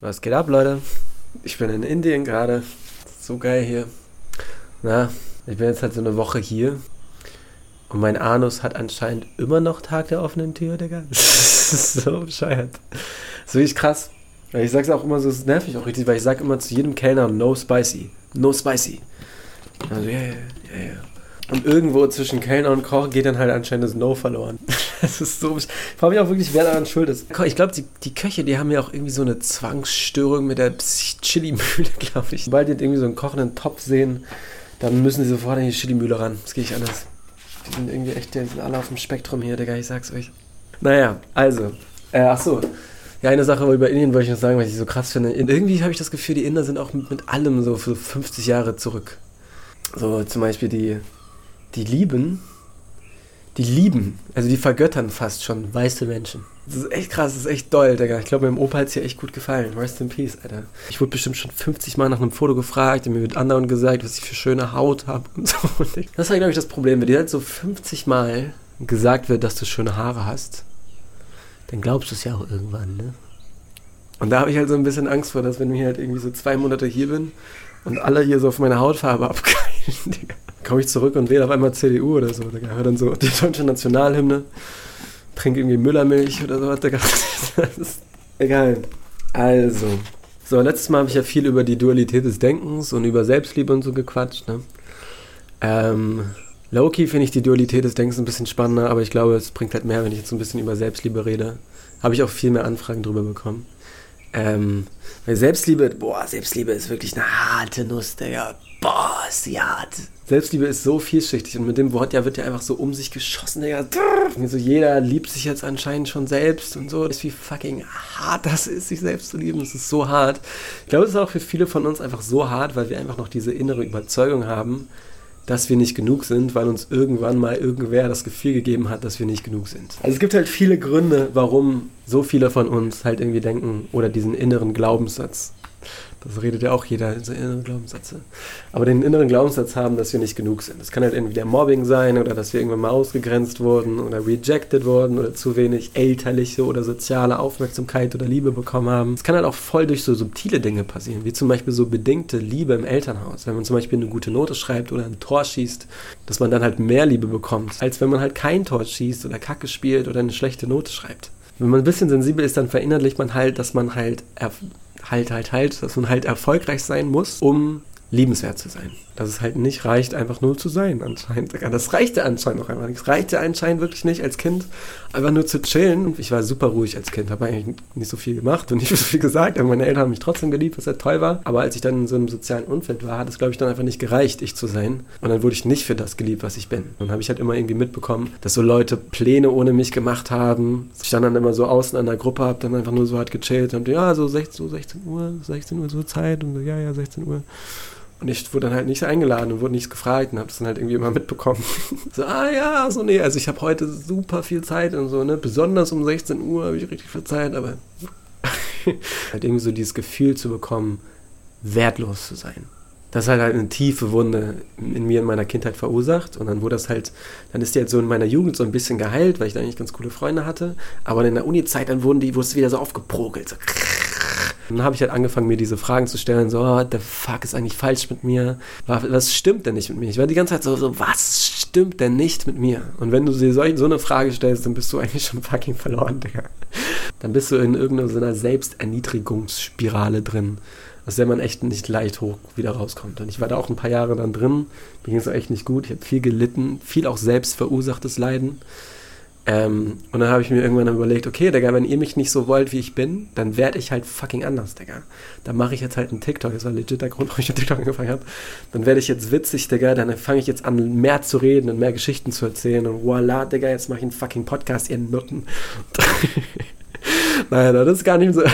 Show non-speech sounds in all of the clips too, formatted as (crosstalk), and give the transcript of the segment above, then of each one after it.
Was geht ab, Leute? Ich bin in Indien gerade. So geil hier. Na, ich bin jetzt halt so eine Woche hier. Und mein Anus hat anscheinend immer noch Tag der offenen Tür, Digga. (laughs) So bescheuert. So ist krass. Ich sag's auch immer so, es nervt mich auch richtig, weil ich sag immer zu jedem Kellner, no spicy. No spicy. Also, ja, ja, ja. Und irgendwo zwischen Kellner und Koch geht dann halt anscheinend das No verloren. (laughs) Das ist so. Ich frage mich auch wirklich, wer daran schuld ist. Ich glaube, die, die Köche, die haben ja auch irgendwie so eine Zwangsstörung mit der Chili-Mühle, (laughs) glaube ich. Sobald die irgendwie so einen kochenden Topf sehen, dann müssen sie sofort an die Chili-Mühle ran. Das geht nicht anders. Die sind irgendwie echt, die sind alle auf dem Spektrum hier, Digga, ich sag's euch. Naja, also. Äh, ach so. Ja, eine Sache über Indien wollte ich noch sagen, was ich so krass finde. Irgendwie habe ich das Gefühl, die Inder sind auch mit, mit allem so für 50 Jahre zurück. So zum Beispiel die die lieben, die lieben, also die vergöttern fast schon weiße Menschen. Das ist echt krass, das ist echt doll, Digga. Ich glaube, meinem Opa hat es hier echt gut gefallen. Rest in Peace, Alter. Ich wurde bestimmt schon 50 Mal nach einem Foto gefragt und mir wird anderen gesagt, was ich für schöne Haut habe und so. (laughs) Das war, glaube ich, das Problem. Wenn dir halt so 50 Mal gesagt wird, dass du schöne Haare hast, dann glaubst du es ja auch irgendwann, ne? Und da habe ich halt so ein bisschen Angst vor, dass wenn ich halt irgendwie so zwei Monate hier bin und alle hier so auf meine Hautfarbe abgreifen, Digga komme ich zurück und wähle auf einmal CDU oder so. Da höre dann so die deutsche Nationalhymne, trinke irgendwie Müllermilch oder so. Digga. Das ist egal. Also, so, letztes Mal habe ich ja viel über die Dualität des Denkens und über Selbstliebe und so gequatscht. Ne? Ähm, Loki finde ich die Dualität des Denkens ein bisschen spannender, aber ich glaube, es bringt halt mehr, wenn ich jetzt ein bisschen über Selbstliebe rede. Habe ich auch viel mehr Anfragen drüber bekommen. Ähm, weil Selbstliebe, boah, Selbstliebe ist wirklich eine harte Nuss, Digga. Boah, ist die hart. Selbstliebe ist so vielschichtig und mit dem Wort ja wird ja einfach so um sich geschossen, Digga. So jeder liebt sich jetzt anscheinend schon selbst und so. Das ist wie fucking hart das ist, sich selbst zu lieben. Das ist so hart. Ich glaube, es ist auch für viele von uns einfach so hart, weil wir einfach noch diese innere Überzeugung haben, dass wir nicht genug sind, weil uns irgendwann mal irgendwer das Gefühl gegeben hat, dass wir nicht genug sind. Also es gibt halt viele Gründe, warum so viele von uns halt irgendwie denken oder diesen inneren Glaubenssatz das redet ja auch jeder in seinen inneren Glaubenssätze. Aber den inneren Glaubenssatz haben, dass wir nicht genug sind. Das kann halt entweder Mobbing sein oder dass wir irgendwann mal ausgegrenzt wurden oder rejected wurden oder zu wenig elterliche oder soziale Aufmerksamkeit oder Liebe bekommen haben. Es kann halt auch voll durch so subtile Dinge passieren, wie zum Beispiel so bedingte Liebe im Elternhaus. Wenn man zum Beispiel eine gute Note schreibt oder ein Tor schießt, dass man dann halt mehr Liebe bekommt, als wenn man halt kein Tor schießt oder Kacke spielt oder eine schlechte Note schreibt. Wenn man ein bisschen sensibel ist, dann verinnerlicht man halt, dass man halt halt, halt, halt, dass man halt erfolgreich sein muss, um liebenswert zu sein. Dass es halt nicht reicht, einfach nur zu sein, anscheinend. Das reichte anscheinend noch einmal nicht. Es reichte anscheinend wirklich nicht als Kind, einfach nur zu chillen. Ich war super ruhig als Kind, habe eigentlich nicht so viel gemacht und nicht (laughs) so viel gesagt, aber meine Eltern haben mich trotzdem geliebt, was ja toll war. Aber als ich dann in so einem sozialen Umfeld war, hat es, glaube ich, dann einfach nicht gereicht, ich zu sein. Und dann wurde ich nicht für das geliebt, was ich bin. Und dann habe ich halt immer irgendwie mitbekommen, dass so Leute Pläne ohne mich gemacht haben. Ich stand dann immer so außen an der Gruppe, habe dann einfach nur so halt gechillt und ja, so 16, so 16 Uhr, 16 Uhr so Zeit und so, ja, ja, 16 Uhr. Und ich wurde dann halt nicht eingeladen und wurde nichts gefragt und habe das dann halt irgendwie immer mitbekommen. (laughs) so, ah ja, so nee, also ich habe heute super viel Zeit und so, ne? Besonders um 16 Uhr habe ich richtig viel Zeit, aber (laughs) halt irgendwie so dieses Gefühl zu bekommen, wertlos zu sein. Das hat halt eine tiefe Wunde in mir in meiner Kindheit verursacht. Und dann wurde das halt, dann ist die halt so in meiner Jugend so ein bisschen geheilt, weil ich da eigentlich ganz coole Freunde hatte. Aber in der Uni-Zeit dann wurden die, wurde es wieder so aufgeprogelt. So dann habe ich halt angefangen, mir diese Fragen zu stellen, so, oh, der Fuck ist eigentlich falsch mit mir? Was stimmt denn nicht mit mir? Ich war die ganze Zeit so, so was stimmt denn nicht mit mir? Und wenn du dir so, so eine Frage stellst, dann bist du eigentlich schon fucking verloren, Digga. Dann bist du in irgendeiner Selbsterniedrigungsspirale drin, aus der man echt nicht leicht hoch wieder rauskommt. Und ich war da auch ein paar Jahre dann drin, mir ging es auch echt nicht gut, ich habe viel gelitten, viel auch selbst verursachtes Leiden. Ähm, und dann habe ich mir irgendwann überlegt, okay, Digga, wenn ihr mich nicht so wollt, wie ich bin, dann werde ich halt fucking anders, Digga. Dann mache ich jetzt halt einen TikTok, das war legit der Grund, warum ich mit TikTok angefangen habe. Dann werde ich jetzt witzig, Digga, dann fange ich jetzt an, mehr zu reden und mehr Geschichten zu erzählen und voila, Digga, jetzt mache ich einen fucking Podcast, ihr Nutten. (laughs) Nein, das ist gar nicht so. (laughs)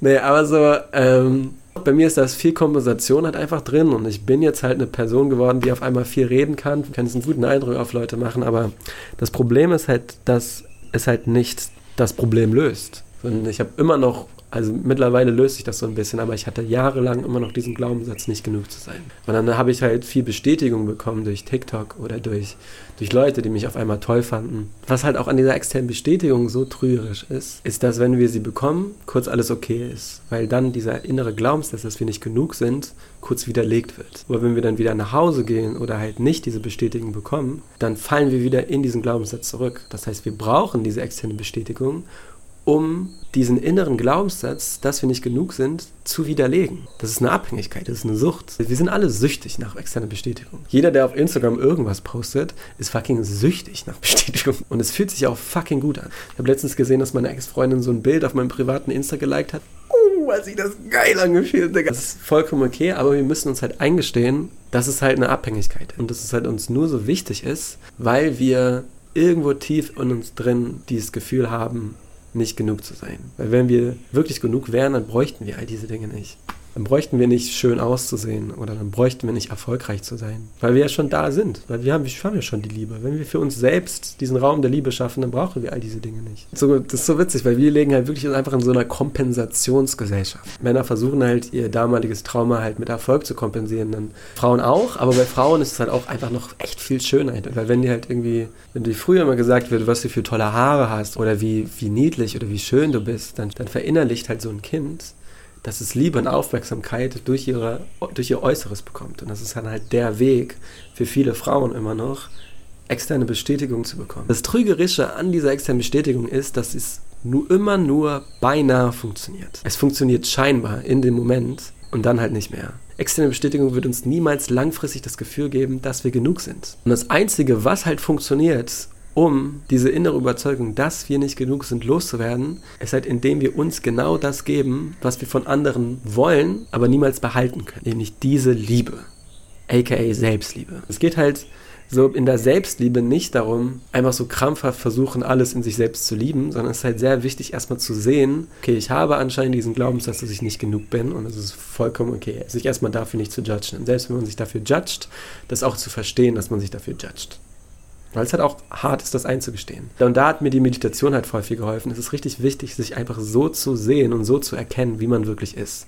nee, aber so, ähm, bei mir ist das viel Kompensation halt einfach drin und ich bin jetzt halt eine Person geworden, die auf einmal viel reden kann, kann jetzt einen guten Eindruck auf Leute machen, aber das Problem ist halt, dass es halt nicht das Problem löst. Und ich habe immer noch also mittlerweile löst sich das so ein bisschen, aber ich hatte jahrelang immer noch diesen Glaubenssatz, nicht genug zu sein. Und dann habe ich halt viel Bestätigung bekommen durch TikTok oder durch, durch Leute, die mich auf einmal toll fanden. Was halt auch an dieser externen Bestätigung so trügerisch ist, ist, dass wenn wir sie bekommen, kurz alles okay ist. Weil dann dieser innere Glaubenssatz, dass wir nicht genug sind, kurz widerlegt wird. Aber wenn wir dann wieder nach Hause gehen oder halt nicht diese Bestätigung bekommen, dann fallen wir wieder in diesen Glaubenssatz zurück. Das heißt, wir brauchen diese externe Bestätigung, um diesen inneren Glaubenssatz, dass wir nicht genug sind, zu widerlegen. Das ist eine Abhängigkeit, das ist eine Sucht. Wir sind alle süchtig nach externer Bestätigung. Jeder, der auf Instagram irgendwas postet, ist fucking süchtig nach Bestätigung. Und es fühlt sich auch fucking gut an. Ich habe letztens gesehen, dass meine Ex-Freundin so ein Bild auf meinem privaten Insta geliked hat. Uh, was sich das geil angefühlt, Digga. Das ist vollkommen okay, aber wir müssen uns halt eingestehen, dass es halt eine Abhängigkeit ist. Und dass es halt uns nur so wichtig ist, weil wir irgendwo tief in uns drin dieses Gefühl haben, nicht genug zu sein. Weil wenn wir wirklich genug wären, dann bräuchten wir all diese Dinge nicht dann bräuchten wir nicht schön auszusehen oder dann bräuchten wir nicht erfolgreich zu sein, weil wir ja schon da sind, weil wir haben, wir haben ja schon die Liebe. Wenn wir für uns selbst diesen Raum der Liebe schaffen, dann brauchen wir all diese Dinge nicht. So, das ist so witzig, weil wir legen halt wirklich einfach in so einer Kompensationsgesellschaft. Männer versuchen halt ihr damaliges Trauma halt mit Erfolg zu kompensieren, dann Frauen auch, aber bei Frauen ist es halt auch einfach noch echt viel Schönheit, weil wenn die halt irgendwie, wenn dir früher immer gesagt wird, was du für tolle Haare hast oder wie, wie niedlich oder wie schön du bist, dann, dann verinnerlicht halt so ein Kind, dass es Liebe und Aufmerksamkeit durch, ihre, durch ihr Äußeres bekommt. Und das ist dann halt der Weg für viele Frauen immer noch, externe Bestätigung zu bekommen. Das Trügerische an dieser externen Bestätigung ist, dass es nur immer nur beinahe funktioniert. Es funktioniert scheinbar in dem Moment und dann halt nicht mehr. Externe Bestätigung wird uns niemals langfristig das Gefühl geben, dass wir genug sind. Und das Einzige, was halt funktioniert um diese innere Überzeugung, dass wir nicht genug sind, loszuwerden, ist halt, indem wir uns genau das geben, was wir von anderen wollen, aber niemals behalten können, nämlich diese Liebe, aka Selbstliebe. Es geht halt so in der Selbstliebe nicht darum, einfach so krampfhaft versuchen, alles in sich selbst zu lieben, sondern es ist halt sehr wichtig, erstmal zu sehen, okay, ich habe anscheinend diesen Glaubenssatz, dass ich nicht genug bin und es ist vollkommen okay, sich erstmal dafür nicht zu judgen. Und selbst wenn man sich dafür judgt, das auch zu verstehen, dass man sich dafür judgt. Weil es halt auch hart ist, das einzugestehen. Und da hat mir die Meditation halt voll viel geholfen. Es ist richtig wichtig, sich einfach so zu sehen und so zu erkennen, wie man wirklich ist.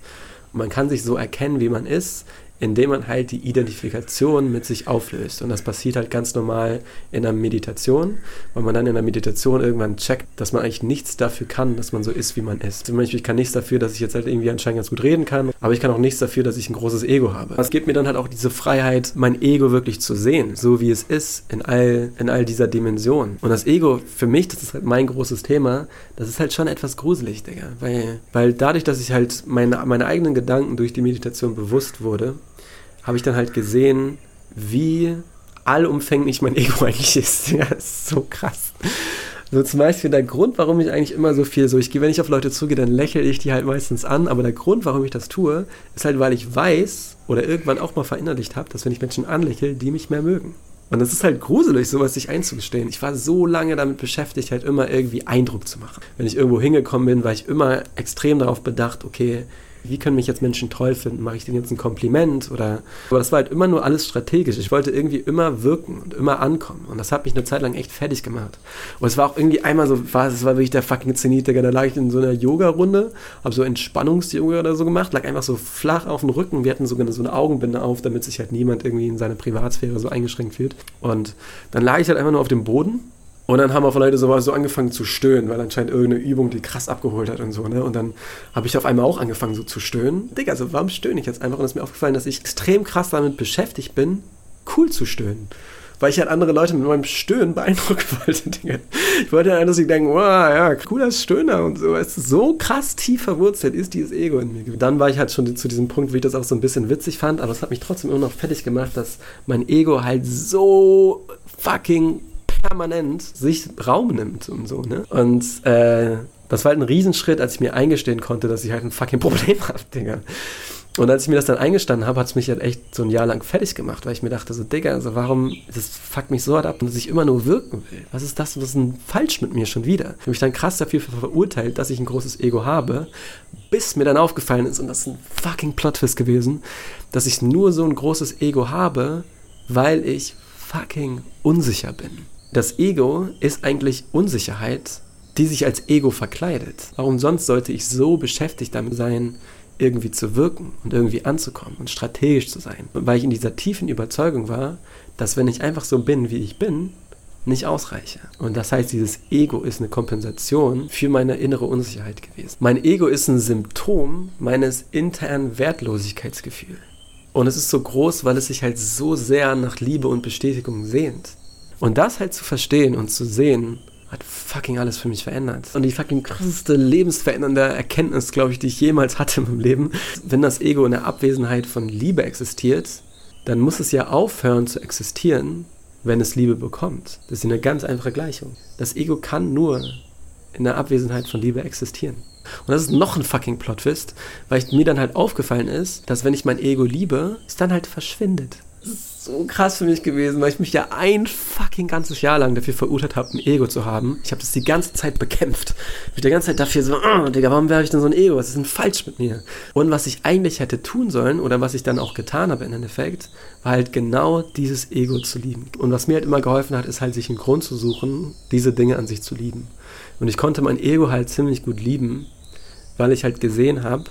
Und man kann sich so erkennen, wie man ist, indem man halt die Identifikation mit sich auflöst. Und das passiert halt ganz normal in der Meditation, weil man dann in der Meditation irgendwann checkt, dass man eigentlich nichts dafür kann, dass man so ist, wie man ist. Zum Beispiel, ich kann nichts dafür, dass ich jetzt halt irgendwie anscheinend ganz gut reden kann, aber ich kann auch nichts dafür, dass ich ein großes Ego habe. Es gibt mir dann halt auch diese Freiheit, mein Ego wirklich zu sehen, so wie es ist, in all, in all dieser Dimension. Und das Ego, für mich, das ist halt mein großes Thema, das ist halt schon etwas gruselig, Digga. Weil, weil dadurch, dass ich halt meine, meine eigenen Gedanken durch die Meditation bewusst wurde, habe ich dann halt gesehen, wie allumfänglich mein Ego (laughs) eigentlich ist. Ja, ist so krass. So zum Beispiel der Grund, warum ich eigentlich immer so viel so, ich gehe, wenn ich auf Leute zugehe, dann lächle ich die halt meistens an, aber der Grund, warum ich das tue, ist halt, weil ich weiß oder irgendwann auch mal verinnerlicht habe, dass wenn ich Menschen anlächle, die mich mehr mögen. Und das ist halt gruselig, sowas sich einzugestehen. Ich war so lange damit beschäftigt, halt immer irgendwie Eindruck zu machen. Wenn ich irgendwo hingekommen bin, war ich immer extrem darauf bedacht, okay, wie können mich jetzt Menschen toll finden? Mache ich denen jetzt ein Kompliment? Oder aber das war halt immer nur alles strategisch. Ich wollte irgendwie immer wirken und immer ankommen. Und das hat mich eine Zeit lang echt fertig gemacht. Und es war auch irgendwie einmal so, war, es war wirklich der fucking Zenit, Da lag ich in so einer Yoga-Runde, habe so Entspannungs-Yoga oder so gemacht, lag einfach so flach auf dem Rücken. Wir hatten sogar so eine Augenbinde auf, damit sich halt niemand irgendwie in seine Privatsphäre so eingeschränkt fühlt. Und dann lag ich halt einfach nur auf dem Boden und dann haben auch Leute so, so angefangen zu stöhnen, weil anscheinend irgendeine Übung die krass abgeholt hat und so, ne? Und dann habe ich auf einmal auch angefangen so zu stöhnen. Digga, also warum stöhne ich jetzt einfach? Und es ist mir aufgefallen, dass ich extrem krass damit beschäftigt bin, cool zu stöhnen. Weil ich halt andere Leute mit meinem Stöhnen beeindrucken (laughs) wollte, Digga. Ich wollte halt, dass sie denken, wow, ja, cooler Stöhner und so. Es ist so krass tief verwurzelt ist dieses Ego in mir. Dann war ich halt schon zu diesem Punkt, wie ich das auch so ein bisschen witzig fand, aber es hat mich trotzdem immer noch fertig gemacht, dass mein Ego halt so fucking permanent sich Raum nimmt und so, ne? Und äh, das war halt ein Riesenschritt, als ich mir eingestehen konnte, dass ich halt ein fucking (laughs) Problem habe, Digga. Und als ich mir das dann eingestanden habe, hat es mich halt echt so ein Jahr lang fertig gemacht, weil ich mir dachte, so, Digga, also warum, das fuckt mich so hart ab, dass ich immer nur wirken will. Was ist das, was ist denn falsch mit mir schon wieder? Ich habe mich dann krass dafür verurteilt, dass ich ein großes Ego habe, bis mir dann aufgefallen ist, und das ist ein fucking Plot-Twist gewesen, dass ich nur so ein großes Ego habe, weil ich fucking unsicher bin das Ego ist eigentlich Unsicherheit die sich als Ego verkleidet. Warum sonst sollte ich so beschäftigt damit sein, irgendwie zu wirken und irgendwie anzukommen und strategisch zu sein? Weil ich in dieser tiefen Überzeugung war, dass wenn ich einfach so bin, wie ich bin, nicht ausreiche. Und das heißt, dieses Ego ist eine Kompensation für meine innere Unsicherheit gewesen. Mein Ego ist ein Symptom meines internen Wertlosigkeitsgefühls. Und es ist so groß, weil es sich halt so sehr nach Liebe und Bestätigung sehnt. Und das halt zu verstehen und zu sehen, hat fucking alles für mich verändert. Und die fucking krasseste lebensverändernde Erkenntnis, glaube ich, die ich jemals hatte in meinem Leben. Wenn das Ego in der Abwesenheit von Liebe existiert, dann muss es ja aufhören zu existieren, wenn es Liebe bekommt. Das ist eine ganz einfache Gleichung. Das Ego kann nur in der Abwesenheit von Liebe existieren. Und das ist noch ein fucking Plot-Twist, weil mir dann halt aufgefallen ist, dass wenn ich mein Ego liebe, es dann halt verschwindet so krass für mich gewesen, weil ich mich ja ein fucking ganzes Jahr lang dafür verurteilt habe, ein Ego zu haben. Ich habe das die ganze Zeit bekämpft. Ich bin die ganze Zeit dafür so, oh, Digga, warum wäre ich denn so ein Ego? Was ist denn falsch mit mir? Und was ich eigentlich hätte tun sollen, oder was ich dann auch getan habe im Endeffekt, war halt genau dieses Ego zu lieben. Und was mir halt immer geholfen hat, ist halt sich einen Grund zu suchen, diese Dinge an sich zu lieben. Und ich konnte mein Ego halt ziemlich gut lieben, weil ich halt gesehen habe,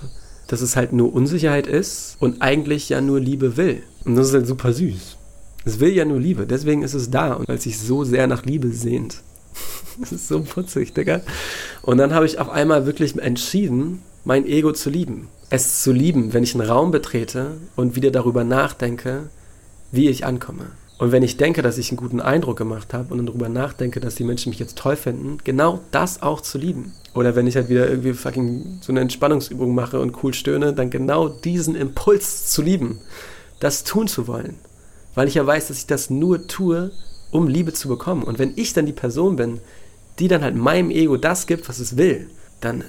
dass es halt nur Unsicherheit ist und eigentlich ja nur Liebe will. Und das ist halt super süß. Es will ja nur Liebe, deswegen ist es da und weil es sich so sehr nach Liebe sehnt. (laughs) Das ist so putzig, Digga. Und dann habe ich auf einmal wirklich entschieden, mein Ego zu lieben. Es zu lieben, wenn ich einen Raum betrete und wieder darüber nachdenke, wie ich ankomme. Und wenn ich denke, dass ich einen guten Eindruck gemacht habe und dann darüber nachdenke, dass die Menschen mich jetzt toll finden, genau das auch zu lieben. Oder wenn ich halt wieder irgendwie fucking so eine Entspannungsübung mache und cool stöhne, dann genau diesen Impuls zu lieben, das tun zu wollen. Weil ich ja weiß, dass ich das nur tue, um Liebe zu bekommen. Und wenn ich dann die Person bin, die dann halt meinem Ego das gibt, was es will, dann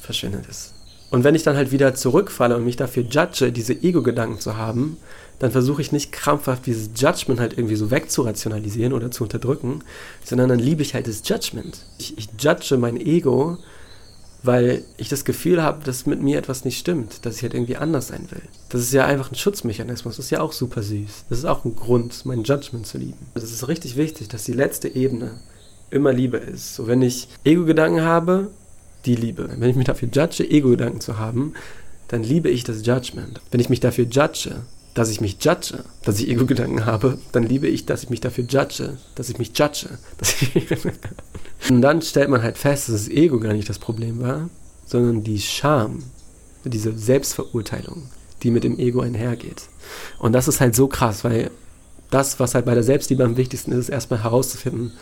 verschwindet es. Und wenn ich dann halt wieder zurückfalle und mich dafür judge, diese Ego-Gedanken zu haben, dann versuche ich nicht krampfhaft dieses Judgment halt irgendwie so wegzurationalisieren oder zu unterdrücken, sondern dann liebe ich halt das Judgment. Ich, ich judge mein Ego, weil ich das Gefühl habe, dass mit mir etwas nicht stimmt, dass ich halt irgendwie anders sein will. Das ist ja einfach ein Schutzmechanismus, das ist ja auch super süß. Das ist auch ein Grund, mein Judgment zu lieben. Das ist richtig wichtig, dass die letzte Ebene immer Liebe ist. So, wenn ich Ego-Gedanken habe, die Liebe. Wenn ich mich dafür judge, Ego-Gedanken zu haben, dann liebe ich das Judgment. Wenn ich mich dafür judge, dass ich mich judge, dass ich Ego-Gedanken habe, dann liebe ich, dass ich mich dafür judge, dass ich mich judge. (laughs) Ich und dann stellt man halt fest, dass das Ego gar nicht das Problem war, sondern die Scham, diese Selbstverurteilung, die mit dem Ego einhergeht. Und das ist halt so krass, weil das, was halt bei der Selbstliebe am wichtigsten ist, ist erstmal herauszufinden,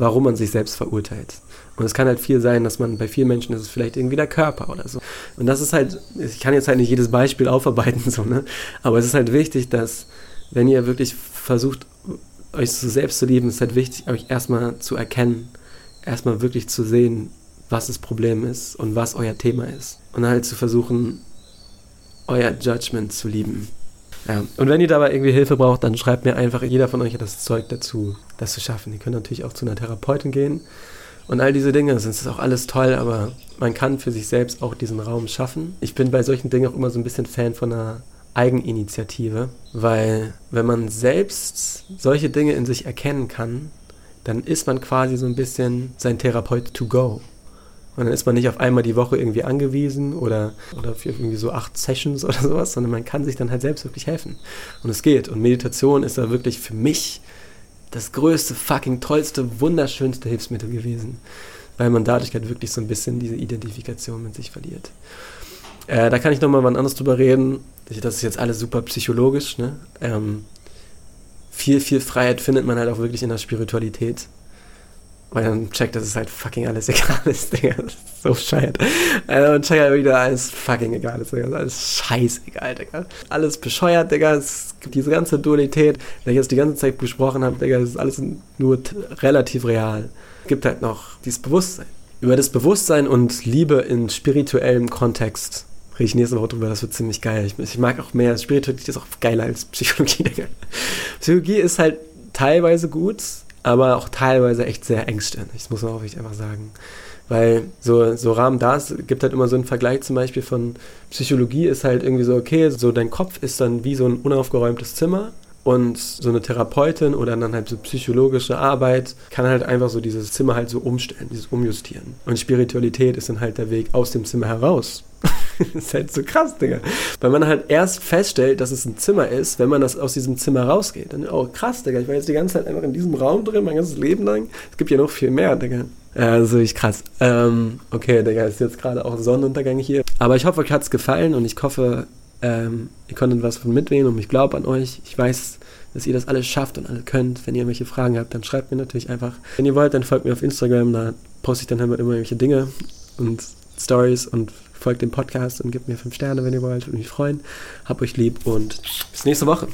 warum man sich selbst verurteilt. Und es kann halt viel sein, dass man bei vielen Menschen ist es vielleicht irgendwie der Körper oder so. Und das ist halt, ich kann jetzt halt nicht jedes Beispiel (laughs) aufarbeiten, so, ne? Aber es ist halt wichtig, dass, wenn ihr wirklich versucht, euch so selbst zu lieben, ist halt wichtig, euch erstmal zu erkennen, erstmal wirklich zu sehen, was das Problem ist und was euer Thema ist. Und halt zu versuchen, euer Judgment zu lieben. Ja. Und wenn ihr dabei irgendwie Hilfe braucht, dann schreibt mir einfach, jeder von euch hat das Zeug dazu, das zu schaffen. Ihr könnt natürlich auch zu einer Therapeutin gehen und all diese Dinge. Das ist auch alles toll, aber man kann für sich selbst auch diesen Raum schaffen. Ich bin bei solchen Dingen auch immer so ein bisschen Fan von einer Eigeninitiative, weil wenn man selbst solche Dinge in sich erkennen kann, dann ist man quasi so ein bisschen sein Therapeut to go. Und dann ist man nicht auf einmal die Woche irgendwie angewiesen oder, oder für irgendwie so acht Sessions oder sowas, sondern man kann sich dann halt selbst wirklich helfen. Und es geht. Und Meditation ist da wirklich für mich das größte, fucking tollste, wunderschönste Hilfsmittel gewesen. Weil man dadurch halt wirklich so ein bisschen diese Identifikation mit sich verliert. Äh, da kann ich nochmal wann anderes drüber reden. Das ist jetzt alles super psychologisch. Ne? Ähm, viel, viel Freiheit findet man halt auch wirklich in der Spiritualität. Weil dann checkt, dass es halt fucking alles (laughs) egal ist, Digga. Das ist so scheiße. Also man checkt halt wieder alles fucking egal ist, Digga. Alles scheißegal, Digga. Alles bescheuert, Digga. Es gibt diese ganze Dualität, die ich jetzt die ganze Zeit besprochen habe, Digga. Das ist alles nur relativ real. Es gibt halt noch dieses Bewusstsein. Über das Bewusstsein und Liebe in spirituellem Kontext rede ich nächste Woche drüber, das wird ziemlich geil. Ich, ich mag auch mehr, Spiritualität ist auch geiler als Psychologie, Digga. Psychologie ist halt teilweise gut, aber auch teilweise echt sehr engstirnig, das muss man auch einfach sagen. Weil so, so Rahmen da ist, gibt halt immer so einen Vergleich zum Beispiel von Psychologie ist halt irgendwie so, okay, so dein Kopf ist dann wie so ein unaufgeräumtes Zimmer Und so eine Therapeutin oder dann halt so psychologische Arbeit kann halt einfach so dieses Zimmer halt so umstellen, dieses Umjustieren. Und Spiritualität ist dann halt der Weg aus dem Zimmer heraus. Das (laughs) ist halt so krass, Digga. Weil man halt erst feststellt, dass es ein Zimmer ist, wenn man das aus diesem Zimmer rausgeht. Dann, oh krass, Digga, ich war jetzt die ganze Zeit einfach in diesem Raum drin, mein ganzes Leben lang. Es gibt ja noch viel mehr, Digga. Also ich krass. Ähm, okay, Digga, ist jetzt gerade auch Sonnenuntergang hier. Aber ich hoffe, euch hat es gefallen und ich hoffe, ähm, ihr konntet was von mitnehmen und ich glaube an euch. Ich weiß, dass ihr das alles schafft und alles könnt. Wenn ihr irgendwelche Fragen habt, dann schreibt mir natürlich einfach. Wenn ihr wollt, dann folgt mir auf Instagram, da poste ich dann immer irgendwelche Dinge und Stories und folgt dem Podcast und gebt mir 5 Sterne, wenn ihr wollt. Würde mich freuen. Hab euch lieb und bis nächste Woche.